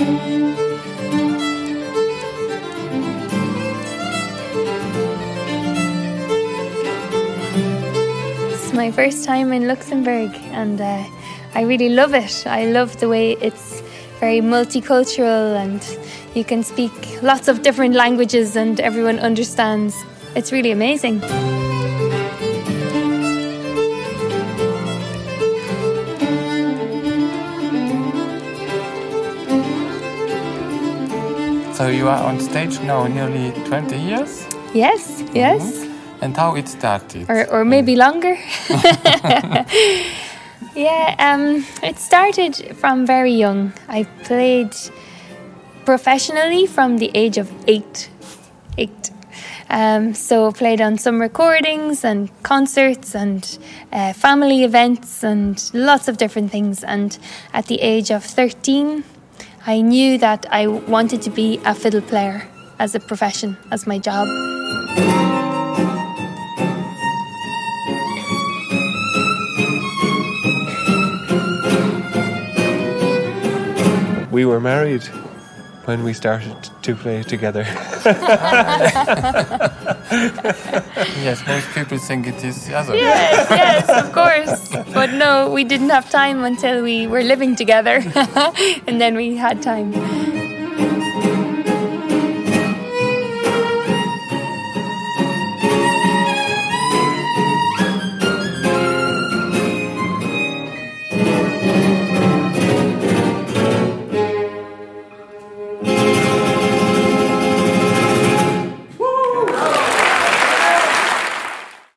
It's my first time in Luxembourg and uh, I really love it. I love the way it's very multicultural and you can speak lots of different languages and everyone understands. It's really amazing. So you are on stage now nearly 20 years? Yes, yes. Mm -hmm. And how it started? Or, or maybe longer. yeah, um, it started from very young. I played professionally from the age of eight. Eight. Um, so played on some recordings and concerts and uh, family events and lots of different things. And at the age of 13, I knew that I wanted to be a fiddle player as a profession, as my job. We were married when we started to play together. yes, most people think it is the other. Yes, yes, of course. But no, we didn't have time until we were living together, and then we had time.